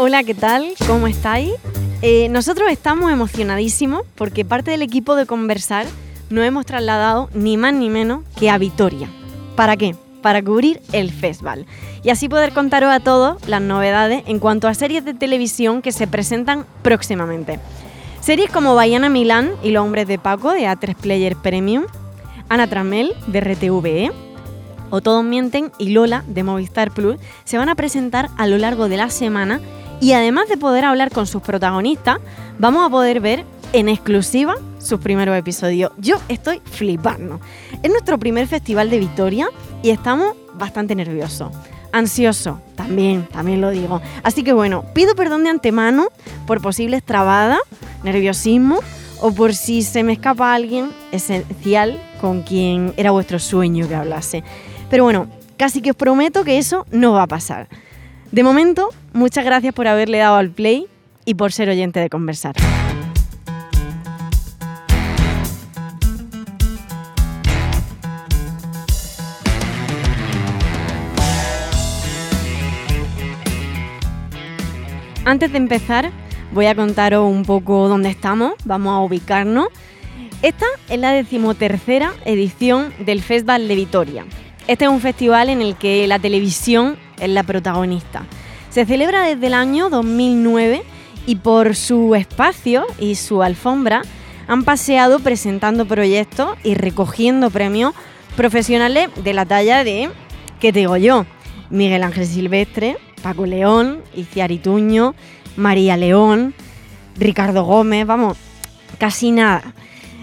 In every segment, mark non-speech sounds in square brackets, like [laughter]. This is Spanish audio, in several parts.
Hola, ¿qué tal? ¿Cómo estáis? Eh, nosotros estamos emocionadísimos porque parte del equipo de Conversar nos hemos trasladado ni más ni menos que a Vitoria. ¿Para qué? Para cubrir el festival y así poder contaros a todos las novedades en cuanto a series de televisión que se presentan próximamente. Series como Bayana Milán y Los Hombres de Paco de A3 Player Premium, Ana Tramel de RTVE, o Todos Mienten y Lola de Movistar Plus se van a presentar a lo largo de la semana y además de poder hablar con sus protagonistas, vamos a poder ver en exclusiva sus primeros episodios. Yo estoy flipando. Es nuestro primer festival de Vitoria y estamos bastante nerviosos. Ansioso, también, también lo digo. Así que bueno, pido perdón de antemano por posibles trabadas, nerviosismo o por si se me escapa alguien esencial con quien era vuestro sueño que hablase. Pero bueno, casi que os prometo que eso no va a pasar. De momento, muchas gracias por haberle dado al play y por ser oyente de conversar. Antes de empezar, voy a contaros un poco dónde estamos, vamos a ubicarnos. Esta es la decimotercera edición del Festival de Vitoria. Este es un festival en el que la televisión es la protagonista. Se celebra desde el año 2009 y por su espacio y su alfombra han paseado presentando proyectos y recogiendo premios profesionales de la talla de, ¿qué te digo yo? Miguel Ángel Silvestre, Paco León, Iciarituño, María León, Ricardo Gómez, vamos, casi nada.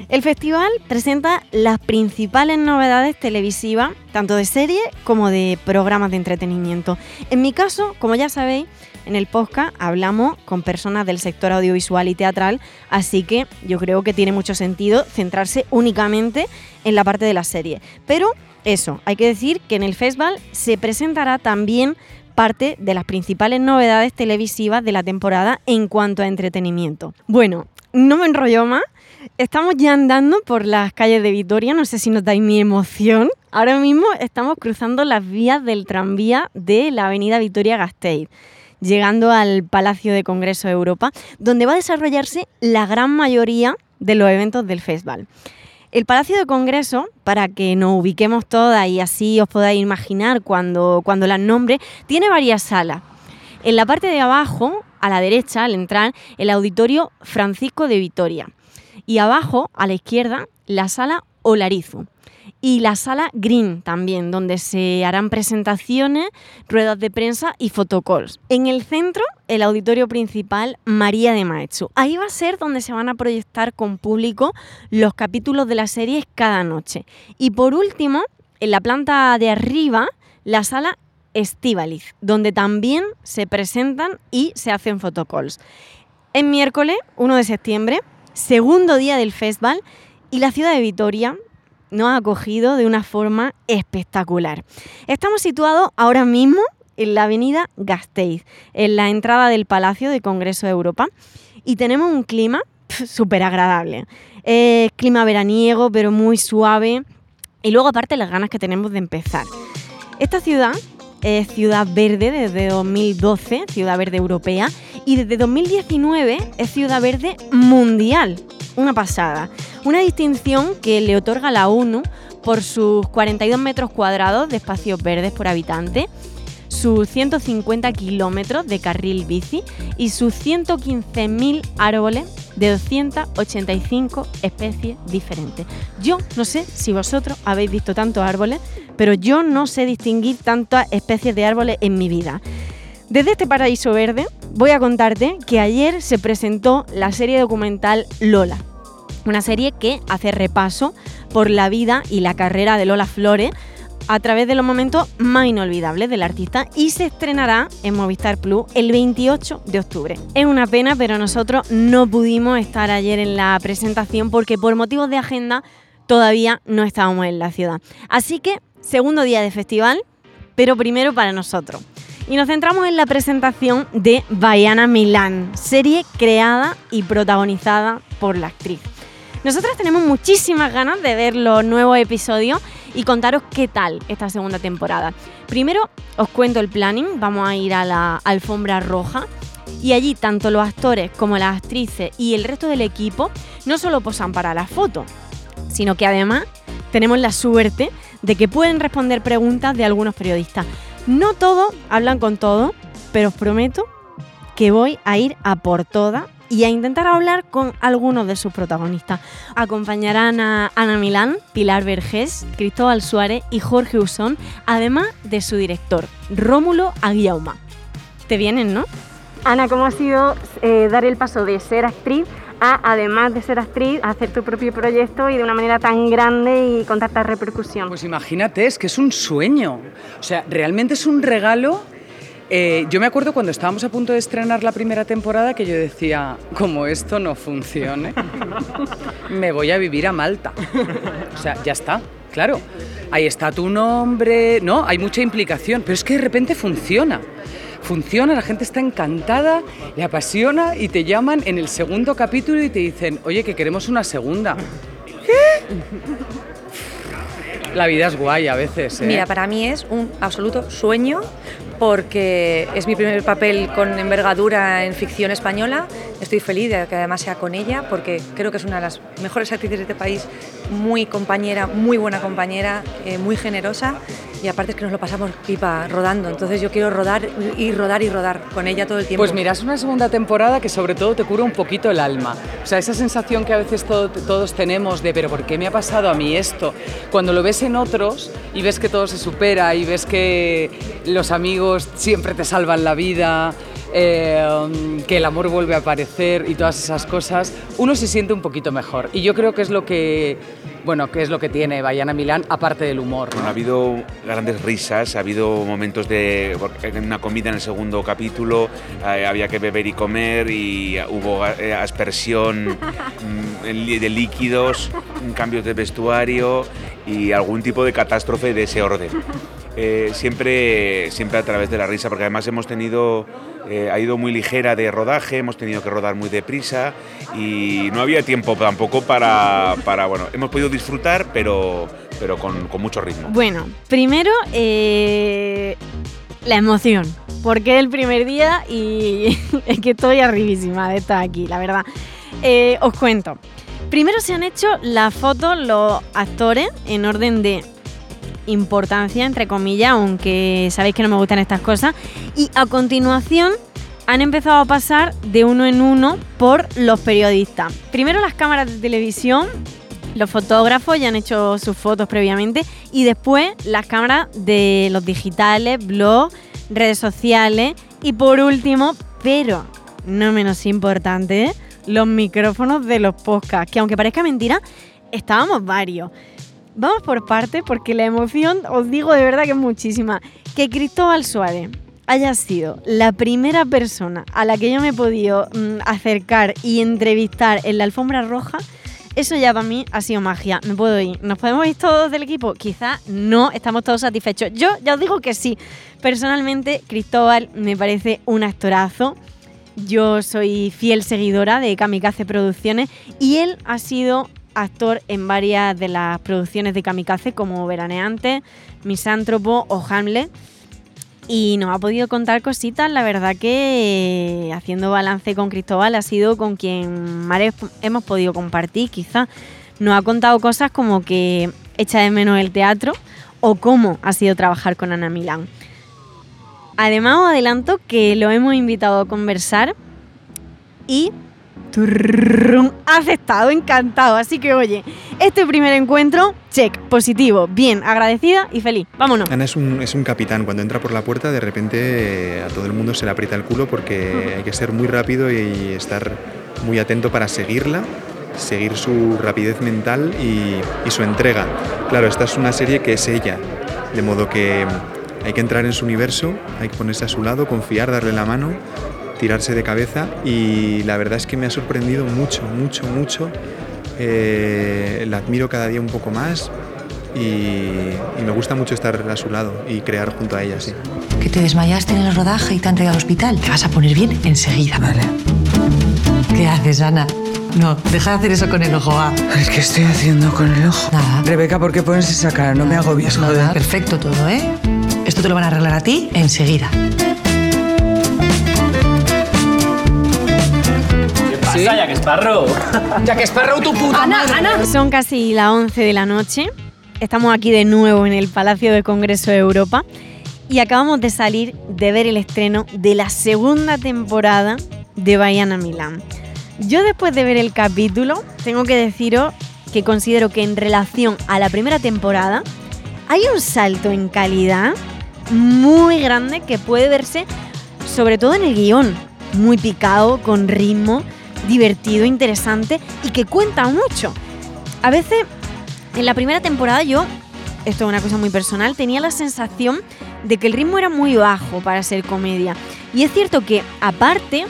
El festival presenta las principales novedades televisivas, tanto de series como de programas de entretenimiento. En mi caso, como ya sabéis, en el podcast hablamos con personas del sector audiovisual y teatral, así que yo creo que tiene mucho sentido centrarse únicamente en la parte de la serie. Pero eso, hay que decir que en el festival se presentará también parte de las principales novedades televisivas de la temporada en cuanto a entretenimiento. Bueno, no me enrollo más. Estamos ya andando por las calles de Vitoria, no sé si notáis mi emoción. Ahora mismo estamos cruzando las vías del tranvía de la avenida Vitoria Gasteiz, llegando al Palacio de Congreso de Europa, donde va a desarrollarse la gran mayoría de los eventos del festival. El Palacio de Congreso, para que nos ubiquemos todas y así os podáis imaginar cuando, cuando las nombre, tiene varias salas. En la parte de abajo, a la derecha, al entrar, el auditorio Francisco de Vitoria. Y abajo, a la izquierda, la sala Olarizu y la sala Green también, donde se harán presentaciones, ruedas de prensa y fotocalls. En el centro, el auditorio principal María de Maetsu. Ahí va a ser donde se van a proyectar con público los capítulos de las series cada noche. Y por último, en la planta de arriba, la sala Estivaliz, donde también se presentan y se hacen fotocalls. En miércoles, 1 de septiembre, segundo día del festival, y la ciudad de Vitoria nos ha acogido de una forma espectacular. Estamos situados ahora mismo en la avenida Gasteiz, en la entrada del Palacio de Congreso de Europa, y tenemos un clima [laughs] súper agradable. clima veraniego, pero muy suave, y luego aparte las ganas que tenemos de empezar. Esta ciudad es Ciudad Verde desde 2012, Ciudad Verde Europea, y desde 2019 es Ciudad Verde Mundial. Una pasada. Una distinción que le otorga la ONU por sus 42 metros cuadrados de espacios verdes por habitante, sus 150 kilómetros de carril bici y sus 115.000 árboles de 285 especies diferentes. Yo no sé si vosotros habéis visto tantos árboles, pero yo no sé distinguir tantas especies de árboles en mi vida. Desde este paraíso verde voy a contarte que ayer se presentó la serie documental Lola, una serie que hace repaso por la vida y la carrera de Lola Flores, a través de los momentos más inolvidables del artista y se estrenará en Movistar Plus el 28 de octubre. Es una pena, pero nosotros no pudimos estar ayer en la presentación porque por motivos de agenda todavía no estábamos en la ciudad. Así que, segundo día de festival, pero primero para nosotros. Y nos centramos en la presentación de Baiana Milán, serie creada y protagonizada por la actriz. Nosotras tenemos muchísimas ganas de ver los nuevos episodios y contaros qué tal esta segunda temporada. Primero os cuento el planning, vamos a ir a la alfombra roja y allí tanto los actores como las actrices y el resto del equipo no solo posan para la foto, sino que además tenemos la suerte de que pueden responder preguntas de algunos periodistas. No todos hablan con todo, pero os prometo que voy a ir a por todas y a intentar hablar con algunos de sus protagonistas. Acompañarán a Ana Milán, Pilar Vergés, Cristóbal Suárez y Jorge Usón, además de su director, Rómulo Aguiauma. Te vienen, ¿no? Ana, ¿cómo ha sido eh, dar el paso de ser actriz a, además de ser actriz, hacer tu propio proyecto y de una manera tan grande y con tanta repercusión? Pues imagínate, es que es un sueño. O sea, realmente es un regalo eh, yo me acuerdo cuando estábamos a punto de estrenar la primera temporada que yo decía, como esto no funcione, [laughs] me voy a vivir a Malta. O sea, ya está, claro. Ahí está tu nombre, ¿no? Hay mucha implicación, pero es que de repente funciona. Funciona, la gente está encantada, le apasiona y te llaman en el segundo capítulo y te dicen, oye, que queremos una segunda. ¿Qué? La vida es guay a veces. ¿eh? Mira, para mí es un absoluto sueño porque es mi primer papel con envergadura en ficción española. Estoy feliz de que además sea con ella porque creo que es una de las mejores actrices de este país, muy compañera, muy buena compañera, eh, muy generosa y aparte es que nos lo pasamos pipa rodando. Entonces yo quiero rodar y rodar y rodar con ella todo el tiempo. Pues mira, es una segunda temporada que sobre todo te cura un poquito el alma. O sea, esa sensación que a veces todos tenemos de, pero ¿por qué me ha pasado a mí esto? Cuando lo ves en otros y ves que todo se supera y ves que los amigos siempre te salvan la vida, eh, que el amor vuelve a aparecer y todas esas cosas, uno se siente un poquito mejor. Y yo creo que es lo que, bueno, que es lo que tiene Bayana Milán, aparte del humor. ha habido grandes risas, ha habido momentos de una comida en el segundo capítulo, eh, había que beber y comer y hubo eh, aspersión mm, de líquidos, cambios de vestuario y algún tipo de catástrofe de ese orden. siempre, siempre a través de la risa, porque además hemos tenido eh, ha ido muy ligera de rodaje, hemos tenido que rodar muy deprisa y no había tiempo tampoco para, para bueno, hemos podido disfrutar, pero, pero con, mucho ritmo. Bueno, primero eh, la emoción, porque es el primer día y [laughs] es que estoy arribísima de estar aquí, la verdad. Eh, os cuento. Primero se han hecho las fotos los actores en orden de importancia, entre comillas, aunque sabéis que no me gustan estas cosas. Y a continuación han empezado a pasar de uno en uno por los periodistas. Primero las cámaras de televisión, los fotógrafos ya han hecho sus fotos previamente y después las cámaras de los digitales, blogs, redes sociales y por último, pero no menos importante, los micrófonos de los podcasts, que aunque parezca mentira, estábamos varios. Vamos por parte porque la emoción, os digo de verdad que es muchísima. Que Cristóbal Suárez haya sido la primera persona a la que yo me he podido mm, acercar y entrevistar en la alfombra roja, eso ya para mí ha sido magia. Me puedo ir. ¿Nos podemos ir todos del equipo? Quizá no, estamos todos satisfechos. Yo ya os digo que sí. Personalmente, Cristóbal me parece un actorazo. Yo soy fiel seguidora de Kamikaze Producciones y él ha sido actor en varias de las producciones de Kamikaze como Veraneante, Misántropo o Hamlet. Y nos ha podido contar cositas, la verdad que haciendo balance con Cristóbal ha sido con quien más hemos podido compartir, quizás. Nos ha contado cosas como que echa de menos el teatro o cómo ha sido trabajar con Ana Milán. Además os adelanto que lo hemos invitado a conversar y aceptado, encantado. Así que oye, este primer encuentro, check, positivo, bien, agradecida y feliz. Vámonos. Ana es un, es un capitán. Cuando entra por la puerta, de repente a todo el mundo se le aprieta el culo porque hay que ser muy rápido y estar muy atento para seguirla seguir su rapidez mental y, y, su entrega. Claro, esta es una serie que es ella, De modo que hay que entrar en su universo, hay que ponerse a su lado, confiar, darle la mano, tirarse de cabeza y la verdad es que me ha sorprendido mucho, mucho, mucho. Eh, la admiro cada día un poco más y, y me gusta mucho estar a su lado y crear junto a ella, sí. Que te desmayaste en el rodaje y te han traído al hospital. Te vas a poner bien enseguida. Vale. ¿Qué haces, Ana? No, deja de hacer eso con el ojo, va. ¿Qué estoy haciendo con el ojo? Nada. Rebeca, ¿por qué pones esa cara? No me agobies, Nada, joder. perfecto todo, ¿eh? Esto te lo van a arreglar a ti enseguida. ¿Qué pasa, Jack Sparrow? Jack [laughs] Sparrow, tu puta madre. Son casi las 11 de la noche. Estamos aquí de nuevo en el Palacio de Congreso de Europa y acabamos de salir de ver el estreno de la segunda temporada de Bayana Milán. Yo después de ver el capítulo tengo que deciros que considero que en relación a la primera temporada hay un salto en calidad muy grande que puede verse sobre todo en el guion, muy picado, con ritmo, divertido, interesante y que cuenta mucho. A veces en la primera temporada yo, esto es una cosa muy personal, tenía la sensación de que el ritmo era muy bajo para ser comedia. Y es cierto que aparte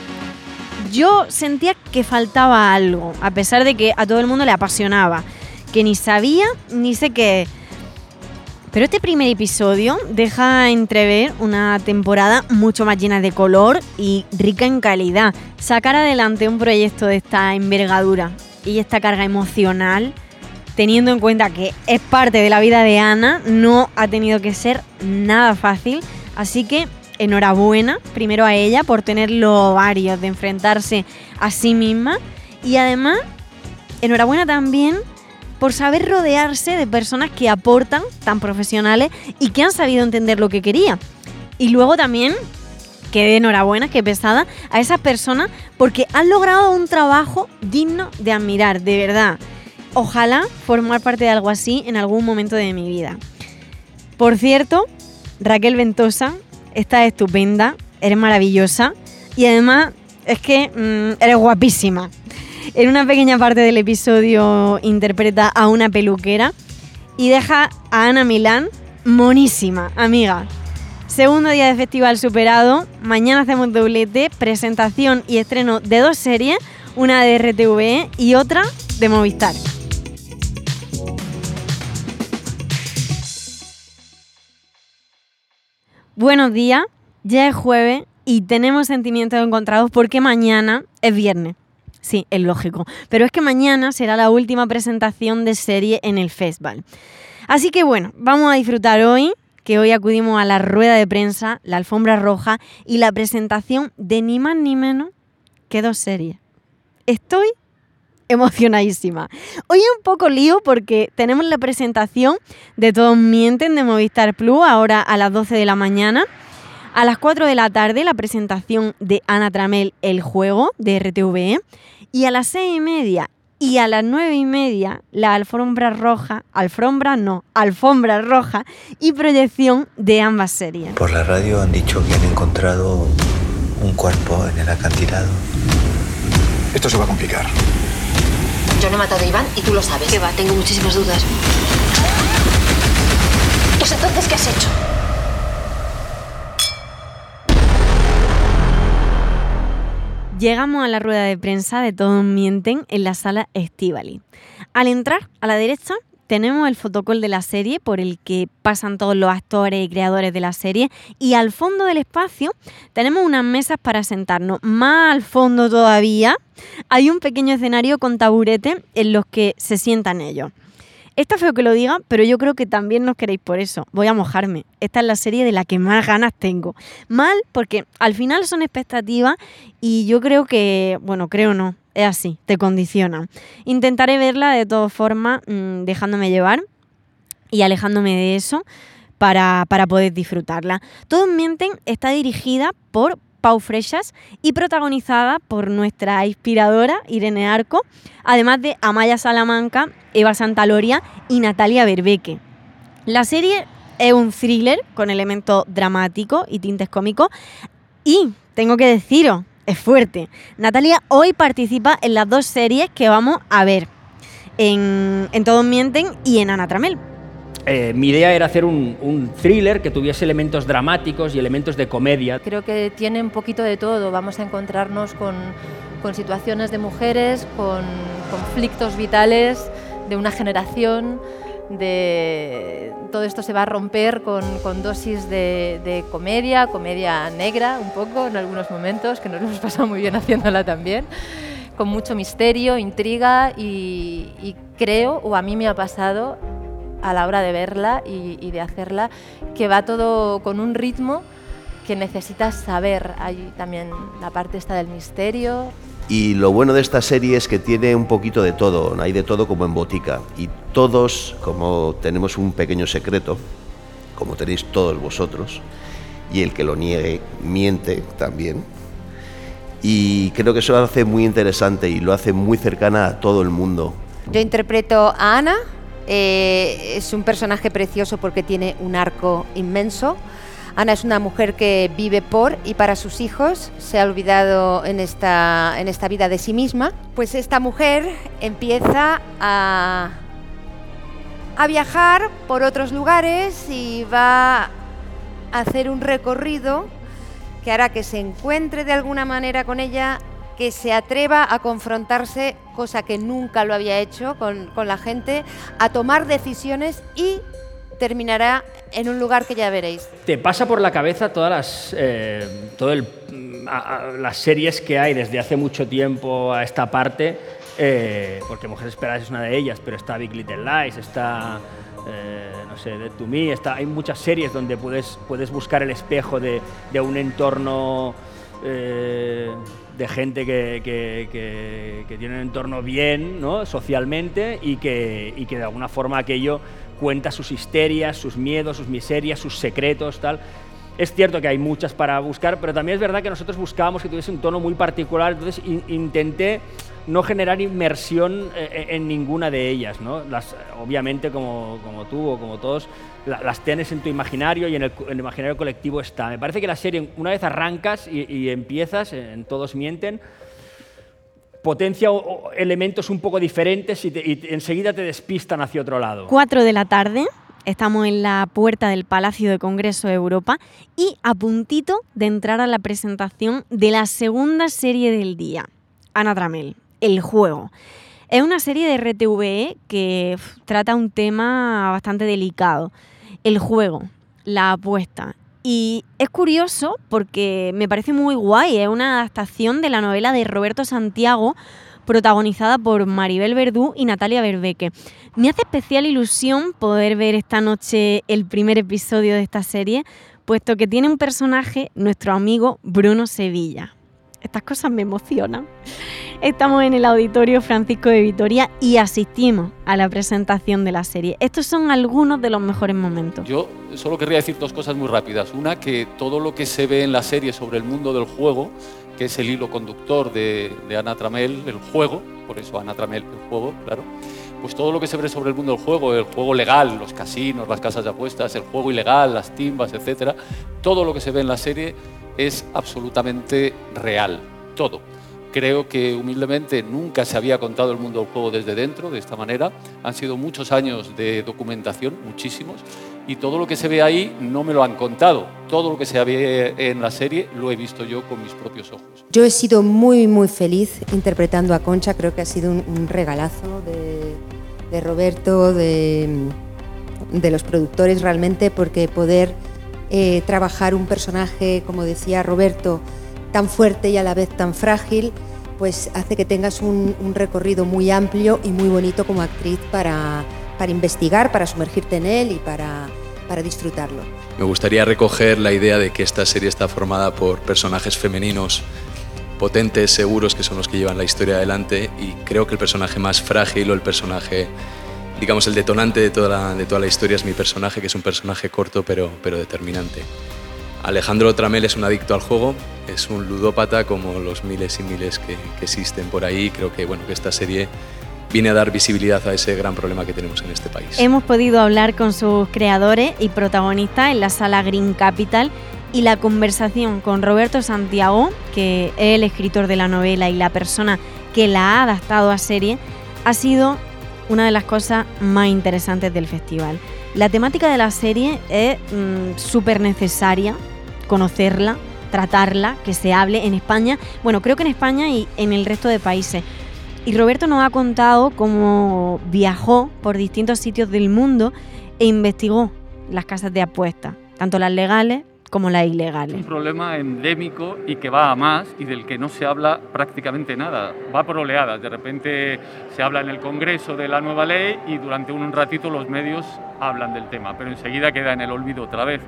yo sentía que faltaba algo, a pesar de que a todo el mundo le apasionaba, que ni sabía ni sé qué. Pero este primer episodio deja entrever una temporada mucho más llena de color y rica en calidad. Sacar adelante un proyecto de esta envergadura y esta carga emocional, teniendo en cuenta que es parte de la vida de Ana, no ha tenido que ser nada fácil. Así que enhorabuena primero a ella por tener los ovarios de enfrentarse a sí misma y además enhorabuena también por saber rodearse de personas que aportan, tan profesionales y que han sabido entender lo que quería. Y luego también que enhorabuena, que pesada, a esas personas porque han logrado un trabajo digno de admirar, de verdad. Ojalá formar parte de algo así en algún momento de mi vida. Por cierto, Raquel Ventosa, estás estupenda, eres maravillosa y además es que mm, eres guapísima. En una pequeña parte del episodio interpreta a una peluquera y deja a Ana Milán monísima, amiga. Segundo día de festival superado, mañana hacemos doblete, presentación y estreno de dos series, una de RTV y otra de Movistar. Buenos días, ya es jueves y tenemos sentimientos encontrados porque mañana es viernes. Sí, es lógico. Pero es que mañana será la última presentación de serie en el festival. Así que bueno, vamos a disfrutar hoy, que hoy acudimos a la rueda de prensa, la alfombra roja y la presentación de ni más ni menos que dos series. Estoy emocionadísima. Hoy es un poco lío porque tenemos la presentación de Todos Mienten de Movistar Plus ahora a las 12 de la mañana. A las 4 de la tarde la presentación de Ana Tramel El Juego de RTVE. Y a las 6 y media y a las 9 y media la alfombra roja, alfombra no, alfombra roja y proyección de ambas series. Por la radio han dicho que han encontrado un cuerpo en el acantilado. Esto se va a complicar. Yo no he matado a Iván y tú lo sabes. Que va, tengo muchísimas dudas. Pues entonces, ¿qué has hecho? Llegamos a la rueda de prensa de Todos Mienten en la sala Estivali. Al entrar a la derecha tenemos el fotocall de la serie por el que pasan todos los actores y creadores de la serie y al fondo del espacio tenemos unas mesas para sentarnos. Más al fondo todavía hay un pequeño escenario con taburete en los que se sientan ellos. Está feo que lo diga, pero yo creo que también nos queréis por eso. Voy a mojarme. Esta es la serie de la que más ganas tengo. Mal porque al final son expectativas y yo creo que, bueno, creo no, es así, te condicionan. Intentaré verla de todas formas, mmm, dejándome llevar y alejándome de eso para, para poder disfrutarla. Todos Mienten está dirigida por Pau Freixas y protagonizada por nuestra inspiradora Irene Arco, además de Amaya Salamanca, Eva Santaloria y Natalia Berbeque. La serie es un thriller con elementos dramáticos y tintes cómicos y tengo que deciros, es fuerte. Natalia hoy participa en las dos series que vamos a ver, en, en Todos Mienten y en Ana Tramel. Eh, mi idea era hacer un, un, thriller que tuviese elementos dramáticos y elementos de comedia. Creo que tiene un poquito de todo. Vamos a encontrarnos con, con situaciones de mujeres, con conflictos vitales de una generación, de todo esto se va a romper con, con dosis de, de, comedia, comedia negra un poco en algunos momentos, que nos hemos pasado muy bien haciéndola también, con mucho misterio, intriga y, y creo, o a mí me ha pasado a la hora de verla y, y de hacerla, que va todo con un ritmo que necesitas saber. Hay también la parte esta del misterio, y lo bueno de esta serie es que tiene un poquito de todo, hay de todo como en botica. Y todos, como tenemos un pequeño secreto, como tenéis todos vosotros, y el que lo niegue miente también. Y creo que eso lo hace muy interesante y lo hace muy cercana a todo el mundo. Yo interpreto a Ana, eh, es un personaje precioso porque tiene un arco inmenso. Ana es una mujer que vive por y para sus hijos, se ha olvidado en esta, en esta vida de sí misma. Pues esta mujer empieza a, a viajar por otros lugares y va a hacer un recorrido que hará que se encuentre de alguna manera con ella, que se atreva a confrontarse, cosa que nunca lo había hecho con, con la gente, a tomar decisiones y terminará en un lugar que ya veréis. Te pasa por la cabeza todas las, eh, las series que hay desde hace mucho tiempo a esta parte, eh, porque Mujeres Esperadas es una de ellas, pero está Big Little Lies, está, eh, no sé, Dead to Me, está, hay muchas series donde puedes, puedes buscar el espejo de, de un entorno eh, de gente que, que, que, tiene un entorno bien ¿no? socialmente y que, y que de alguna forma aquello cuenta sus histerias, sus miedos, sus miserias, sus secretos, tal. Es cierto que hay muchas para buscar, pero también es verdad que nosotros buscábamos que tuviese un tono muy particular, entonces in intenté no generar inmersión eh, en ninguna de ellas. ¿no? Las, obviamente, como, tú o como todos, la, las tienes en tu imaginario y en el, imaginario colectivo está. Me parece que la serie, una vez arrancas y, empiezas, en Todos Mienten, potencia elementos un poco diferentes y, y enseguida te despistan hacia otro lado. 4 de la tarde, estamos en la puerta del Palacio de Congreso de Europa y a puntito de entrar a la presentación de la segunda serie del día, Ana Tramel, El Juego. Es una serie de RTVE que trata un tema bastante delicado, el juego, la apuesta. Y es curioso porque me parece muy guay, es una adaptación de la novela de Roberto Santiago, protagonizada por Maribel Verdú y Natalia Berbeque. Me hace especial ilusión poder ver esta noche el primer episodio de esta serie, puesto que tiene un personaje, nuestro amigo Bruno Sevilla. Estas cosas me emocionan. Estamos en el auditorio Francisco de Vitoria y asistimos a la presentación de la serie. Estos son algunos de los mejores momentos. Yo solo querría decir dos cosas muy rápidas. Una, que todo lo que se ve en la serie sobre el mundo del juego, que es el hilo conductor de, de Ana Tramel, el juego, por eso Ana Tramel, el juego, claro, pues todo lo que se ve sobre el mundo del juego, el juego legal, los casinos, las casas de apuestas, el juego ilegal, las timbas, etcétera, todo lo que se ve en la serie es absolutamente real, todo. Creo que humildemente nunca se había contado el mundo del juego desde dentro, de esta manera. Han sido muchos años de documentación, muchísimos, y todo lo que se ve ahí no me lo han contado. Todo lo que se ve en la serie lo he visto yo con mis propios ojos. Yo he sido muy, muy feliz interpretando a Concha, creo que ha sido un, un regalazo de, de Roberto, de, de, los productores realmente, porque poder eh, trabajar un personaje, como decía Roberto, tan fuerte y a la vez tan frágil, pues hace que tengas un, un recorrido muy amplio y muy bonito como actriz para, para investigar, para sumergirte en él y para, para disfrutarlo. Me gustaría recoger la idea de que esta serie está formada por personajes femeninos potentes, seguros, que son los que llevan la historia adelante y creo que el personaje más frágil o el personaje, digamos, el detonante de toda la, de toda la historia es mi personaje, que es un personaje corto pero, pero determinante. Alejandro Tramel es un adicto al juego, es un ludópata como los miles y miles que, que existen por ahí. Creo que, bueno, que esta serie viene a dar visibilidad a ese gran problema que tenemos en este país. Hemos podido hablar con sus creadores y protagonistas en la sala Green Capital y la conversación con Roberto Santiago, que es el escritor de la novela y la persona que la ha adaptado a serie, ha sido una de las cosas más interesantes del festival. La temática de la serie es mm, súper necesaria conocerla, tratarla, que se hable en España, bueno, creo que en España y en el resto de países. Y Roberto nos ha contado cómo viajó por distintos sitios del mundo e investigó las casas de apuestas, tanto las legales como las ilegales. Es un problema endémico y que va a más y del que no se habla prácticamente nada. Va por oleadas. De repente se habla en el Congreso de la nueva ley y durante un ratito los medios hablan del tema, pero enseguida queda en el olvido otra vez.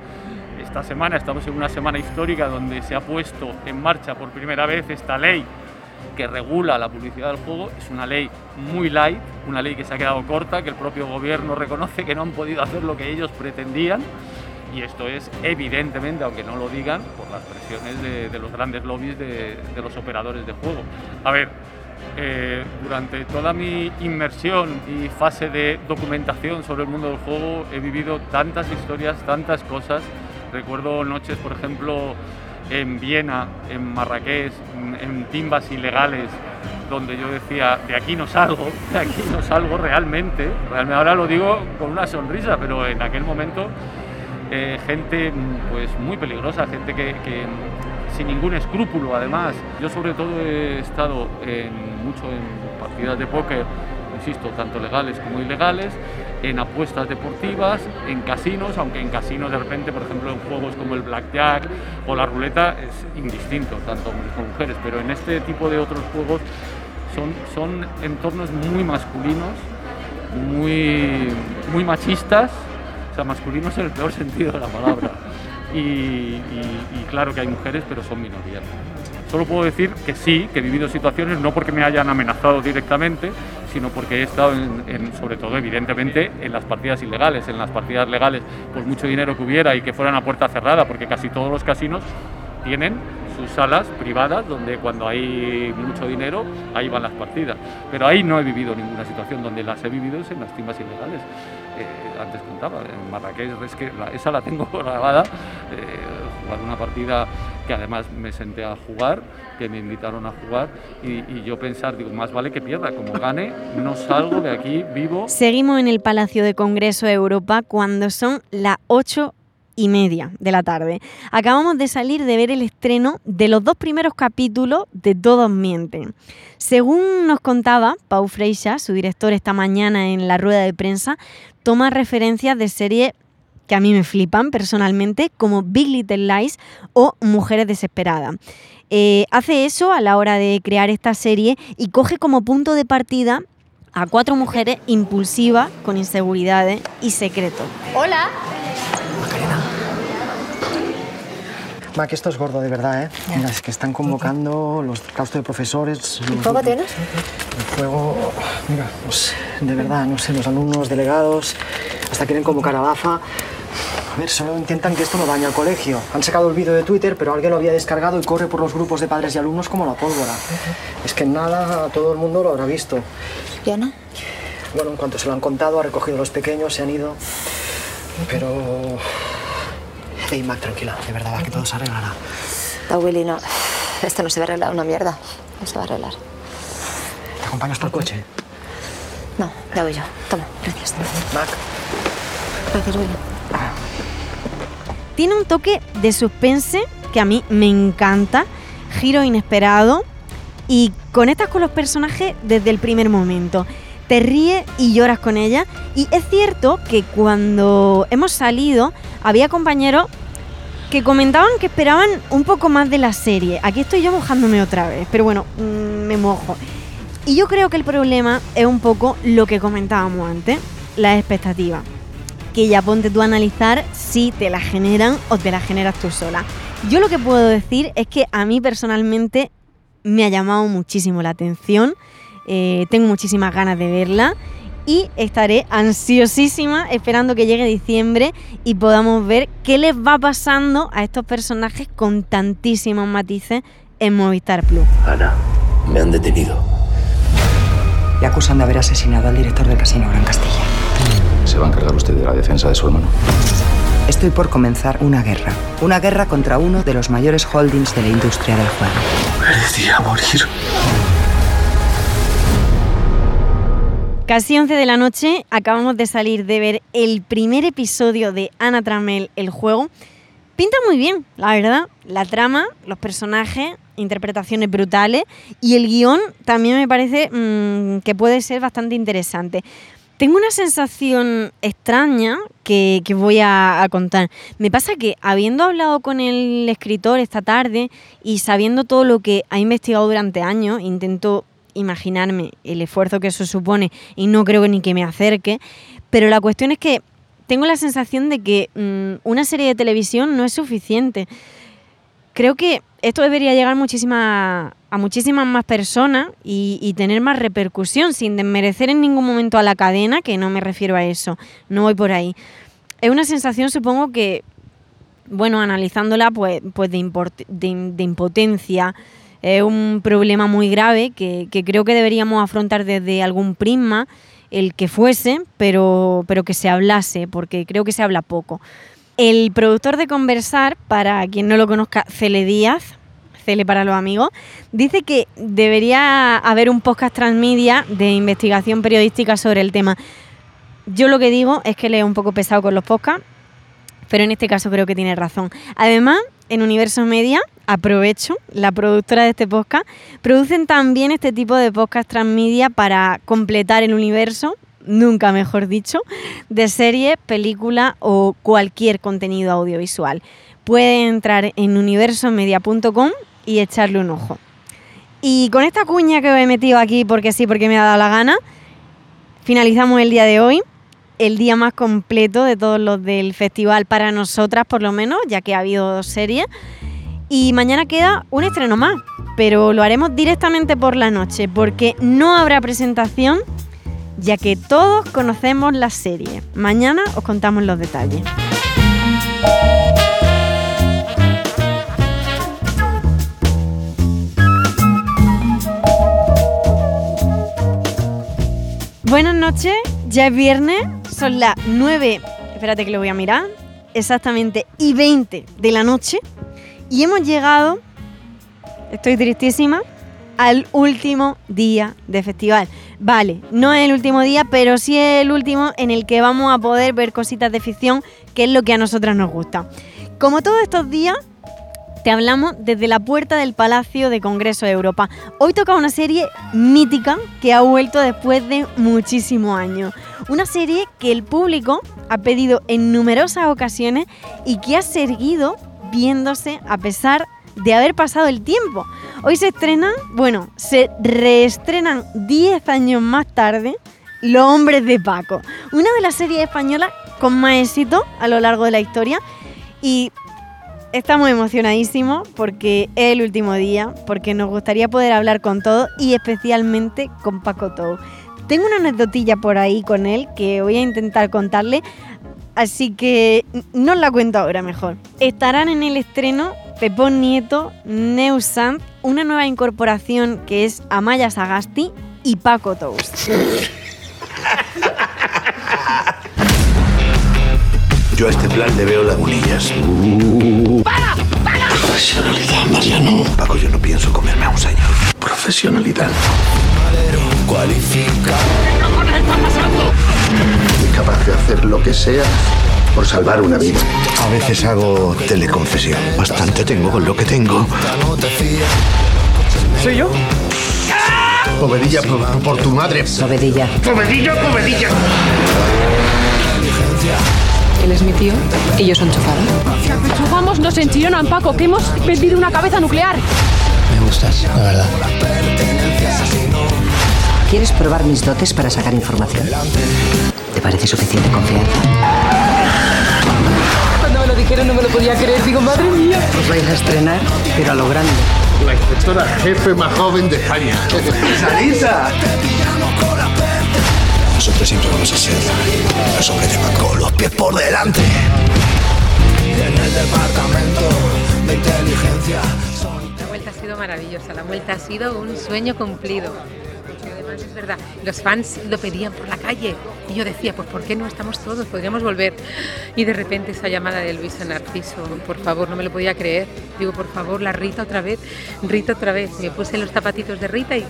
Esta semana estamos en una semana histórica donde se ha puesto en marcha por primera vez esta ley que regula la publicidad del juego. Es una ley muy light, una ley que se ha quedado corta, que el propio gobierno reconoce que no han podido hacer lo que ellos pretendían y esto es evidentemente, aunque no lo digan, por las presiones de, los grandes lobbies de, los operadores de juego. A ver, eh, durante toda mi inmersión y fase de documentación sobre el mundo del juego he vivido tantas historias, tantas cosas. Recuerdo noches, por ejemplo, en Viena, en Marrakech, en timbas ilegales, donde yo decía, de aquí no salgo, de aquí no salgo realmente. realmente ahora lo digo con una sonrisa, pero en aquel momento eh, gente pues muy peligrosa, gente que, sin ningún escrúpulo además. Yo sobre todo he estado mucho en partidas de póker, insisto, tanto legales como ilegales, en apuestas deportivas, en casinos, aunque en casinos de repente, por ejemplo, en juegos como el blackjack o la ruleta es indistinto, tanto hombres como mujeres, pero en este tipo de otros juegos son, son entornos muy masculinos, muy, muy machistas sea, masculino es el peor sentido de la palabra. Y, claro que hay mujeres, pero son minorías. Solo puedo decir que sí, que he vivido situaciones, no porque me hayan amenazado directamente, sino porque he estado, en, sobre todo, evidentemente, en las partidas ilegales, en las partidas legales, por mucho dinero que hubiera y que fueran a puerta cerrada, porque casi todos los casinos tienen sus salas privadas donde cuando hay mucho dinero ahí van las partidas. Pero ahí no he vivido ninguna situación, donde las he vivido es en las timbas ilegales. Eh, antes contaba, en Marrakech, es esa la tengo [laughs] grabada, eh, jugar una partida que además me senté a jugar, que me invitaron a jugar y, yo pensar, digo, más vale que pierda, como gane, no salgo de aquí vivo. Seguimos en el Palacio de Congreso de Europa cuando son las 8 y media de la tarde. Acabamos de salir de ver el estreno de los dos primeros capítulos de Todos Mienten. Según nos contaba Pau Freixa, su director esta mañana en la rueda de prensa, toma referencias de series que a mí me flipan personalmente, como Big Little Lies o Mujeres Desesperadas. Eh, hace eso a la hora de crear esta serie y coge como punto de partida a cuatro mujeres impulsivas con inseguridades y secretos. Hola, Mac, esto es gordo de verdad, ¿eh? Mira, es que están convocando los claustros de profesores. ¿Y fuego tienes? El fuego, mira, pues de verdad, no sé, los alumnos, delegados, hasta quieren convocar a DAFA. A ver, solo intentan que esto no dañe al colegio. Han sacado el vídeo de Twitter, pero alguien lo había descargado y corre por los grupos de padres y alumnos como la pólvora. Es que nada, todo el mundo lo habrá visto. ¿Ya no? Bueno, en cuanto se lo han contado, ha recogido a los pequeños, se han ido. Pero Ey, Mac, tranquila, de verdad, que todo se arreglará. No, Willy, no. Esto no se va a arreglar, una mierda. No se va a arreglar. ¿Te acompaño hasta el coche? No, ya voy yo. Toma, gracias. Mac. Gracias, Willy. Tiene un toque de suspense que a mí me encanta, giro inesperado y conectas con los personajes desde el primer momento. Te ríes y lloras con ella. Y es cierto que cuando hemos salido había compañeros que comentaban que esperaban un poco más de la serie. Aquí estoy yo mojándome otra vez, pero bueno, mm, me mojo. Y yo creo que el problema es un poco lo que comentábamos antes, la expectativa. Que ya ponte tú a analizar si te la generan o te la generas tú sola. Yo lo que puedo decir es que a mí personalmente me ha llamado muchísimo la atención. Eh, tengo muchísimas ganas de verla y estaré ansiosísima esperando que llegue diciembre y podamos ver qué les va pasando a estos personajes con tantísimos matices en Movistar Plus. Ana, me han detenido. Le acusan de haber asesinado al director del Casino Gran Castilla. ¿Se va a encargar usted de la defensa de su hermano? Estoy por comenzar una guerra. Una guerra contra uno de los mayores holdings de la industria del juego. Merecía morir. Casi 11 de la noche acabamos de salir de ver el primer episodio de Ana Tramel, el juego. Pinta muy bien, la verdad. La trama, los personajes, interpretaciones brutales y el guion también me parece mm, que puede ser bastante interesante. Tengo una sensación extraña que, voy a, a, contar. Me pasa que habiendo hablado con el escritor esta tarde y sabiendo todo lo que ha investigado durante años, intento imaginarme el esfuerzo que eso supone y no creo ni que me acerque, pero la cuestión es que tengo la sensación de que mmm, una serie de televisión no es suficiente. Creo que esto debería llegar muchísima, a muchísimas más personas y, tener más repercusión, sin desmerecer en ningún momento a la cadena, que no me refiero a eso, no voy por ahí. Es una sensación, supongo que, bueno, analizándola, pues, pues de, de impotencia, es un problema muy grave que, creo que deberíamos afrontar desde algún prisma, el que fuese, pero, pero que se hablase, porque creo que se habla poco. El productor de Conversar, para quien no lo conozca, Cele Díaz, Cele para los amigos, dice que debería haber un podcast transmedia de investigación periodística sobre el tema. Yo lo que digo es que le es un poco pesado con los podcasts, pero en este caso creo que tiene razón. Además, en Universo Media, aprovecho, la productora de este podcast, producen también este tipo de podcast transmedia para completar el universo, nunca mejor dicho, de serie, película o cualquier contenido audiovisual. Pueden entrar en universomedia.com y echarle un ojo. Y con esta cuña que he metido aquí porque sí, porque me ha dado la gana, finalizamos el día de hoy el día más completo de todos los del festival para nosotras, por lo menos, ya que ha habido dos series. Y mañana queda un estreno más, pero lo haremos directamente por la noche, porque no habrá presentación, ya que todos conocemos la serie. Mañana os contamos los detalles. Buenas noches, ya es viernes, son las 9, espérate que lo voy a mirar, exactamente, y 20 de la noche. Y hemos llegado, estoy tristísima, al último día de festival. Vale, no es el último día, pero sí es el último en el que vamos a poder ver cositas de ficción, que es lo que a nosotras nos gusta. Como todos estos días, te hablamos desde la puerta del Palacio de Congreso de Europa. Hoy toca una serie mítica que ha vuelto después de muchísimos años. Una serie que el público ha pedido en numerosas ocasiones y que ha seguido viéndose a pesar de haber pasado el tiempo. Hoy se estrenan, bueno, se reestrenan 10 años más tarde Los Hombres de Paco, una de las series españolas con más éxito a lo largo de la historia y estamos emocionadísimos porque es el último día, porque nos gustaría poder hablar con todos y especialmente con Paco Tou. Tengo una anécdotilla por ahí con él que voy a intentar contarle, así que no la cuento ahora mejor. Estarán en el estreno Pepón Nieto, Neusant, una nueva incorporación que es Amaya Sagasti y Paco Tous. [laughs] Yo a este plan le veo lagunillas. ¡Para! ¡Para! Profesionalidad, Mariano. Paco, yo no pienso comerme a un señor. Profesionalidad. Cualifica. ¿Qué cojones está pasando? Soy capaz de hacer lo que sea por salvar una vida. A veces hago teleconfesión. Bastante tengo con lo que tengo. ¿Soy yo? Povedilla por, por tu madre. Povedilla. Povedilla, povedilla. Él es mi tío y yo chofada. Si apechugamos nos enchillonan, Paco, que hemos vendido una cabeza nuclear. Me gustas, la verdad. ¿Quieres probar mis dotes para sacar información? ¿Te parece suficiente confianza? Cuando me lo dijeron no me lo podía creer. Digo, madre mía. Os vais a estrenar, pero a lo grande. La inspectora jefe más joven de España. ¡Salisa! Los hombres de los pies por delante. En el departamento de inteligencia. La vuelta ha sido maravillosa, la vuelta ha sido un sueño cumplido. Es verdad, los fans lo pedían por la calle y yo decía, pues ¿por qué no estamos todos? Podríamos volver. Y de repente esa llamada de Luisa Narciso, por favor, no me lo podía creer. Digo, por favor, la Rita otra vez, Rita otra vez. Me puse los zapatitos de Rita y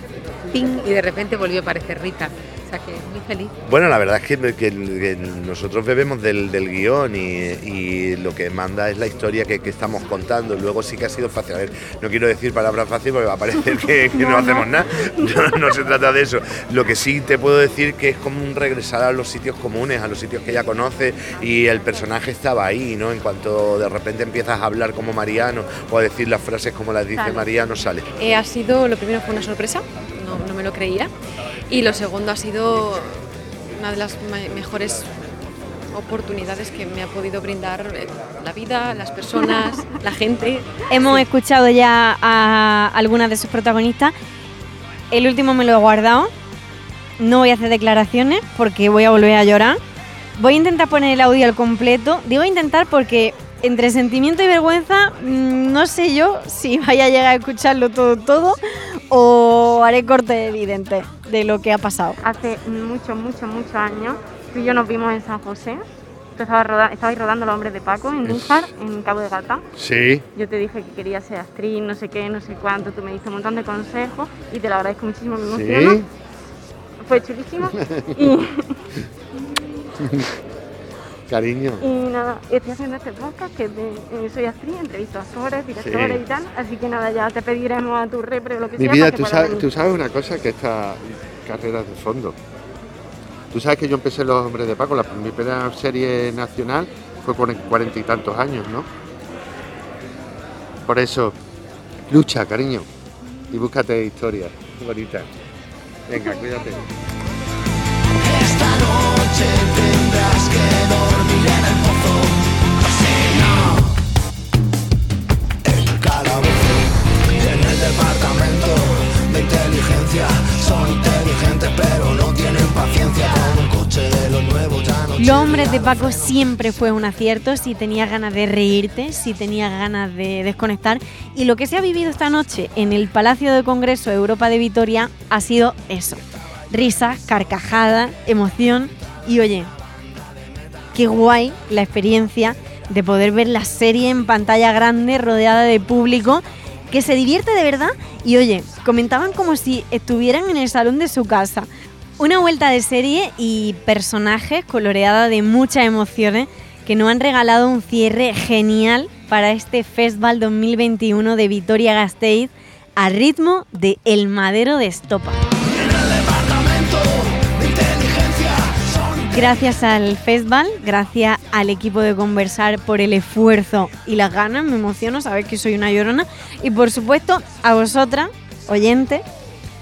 ¡ping! y de repente volvió a aparecer Rita. O sea que muy feliz. Bueno, la verdad es que, que- que nosotros bebemos del, del guion y, y lo que manda es la historia que, que estamos contando. Luego sí que ha sido fácil. A ver, no quiero decir palabras fáciles porque va a parecer que, [laughs] no, hacemos nada. No, no se trata de eso. Lo que sí te puedo decir que es como un regresar a los sitios comunes, a los sitios que ya conoces y el personaje estaba ahí, ¿no? En cuanto de repente empiezas a hablar como Mariano o a decir las frases como las dice. Mariano, sale. Eh, ha sido, lo primero fue una sorpresa, no, no me lo creía. Y lo segundo ha sido una de las me- mejores oportunidades que me ha podido brindar eh, la vida, las personas, [laughs] la gente. Hemos escuchado ya a algunas de sus protagonistas. El último me lo he guardado. No voy a hacer declaraciones porque voy a volver a llorar. Voy a intentar poner el audio al completo. Digo intentar porque entre sentimiento y vergüenza mm, no sé yo si [laughs] vaya a llegar a escucharlo todo todo o haré corte evidente de lo que ha pasado. Hace muchos, muchos, muchos años, tú y yo nos vimos en San José. Tú estabas, roda- estabais rodando Los Hombres de Paco en Níjar, en Cabo de Gata. Sí. Yo te dije que quería ser actriz, no sé qué, no sé cuánto. Tú me diste un montón de consejos y te lo agradezco muchísimo, me. Sí. Fue chulísimo. [laughs] y, [laughs] Cariño. y nada, estoy haciendo este podcast que de, eh, soy actriz, entrevisto a actores, directores Sí. y tal. Así que nada, ya te pediremos a tu repre o lo que Mi sea. vida, para que tú sabes, venir. tú sabes una cosa, que esta carrera es de fondo. Tú sabes que yo empecé Los Hombres de Paco, la, mi primera serie nacional fue con cuarenta y tantos años, ¿no? Por eso, lucha, cariño, y búscate historias bonitas. Venga, cuídate. Esta noche Los hombres de Paco siempre fue un acierto, si tenías ganas de reírte, si tenías ganas de desconectar. Y lo que se ha vivido esta noche en el Palacio de Congreso Europa de Vitoria ha sido eso. Risas, carcajadas, emoción y oye, qué guay la experiencia de poder ver la serie en pantalla grande rodeada de público que se divierte de verdad y oye, comentaban como si estuvieran en el salón de su casa. Una vuelta de serie y personajes coloreada de muchas emociones que nos han regalado un cierre genial para este Festival 2021 de Vitoria Gasteiz a ritmo de El Madero de Estopa. Gracias al festival, gracias al equipo de Conversar por el esfuerzo y las ganas, me emociono, sabéis que soy una llorona. Y por supuesto a vosotras, oyentes,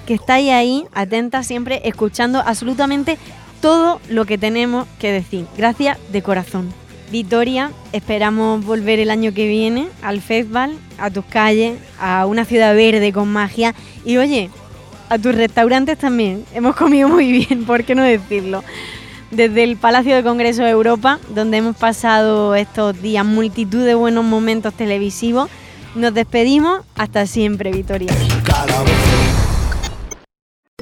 que estáis ahí, atentas siempre, escuchando absolutamente todo lo que tenemos que decir. Gracias de corazón. Vitoria, esperamos volver el año que viene al festival, a tus calles, a una ciudad verde con magia. Y oye, a tus restaurantes también. Hemos comido muy bien, ¿por qué no decirlo? Desde el Palacio de Congreso de Europa, donde hemos pasado estos días multitud de buenos momentos televisivos, nos despedimos. Hasta siempre, Vitoria.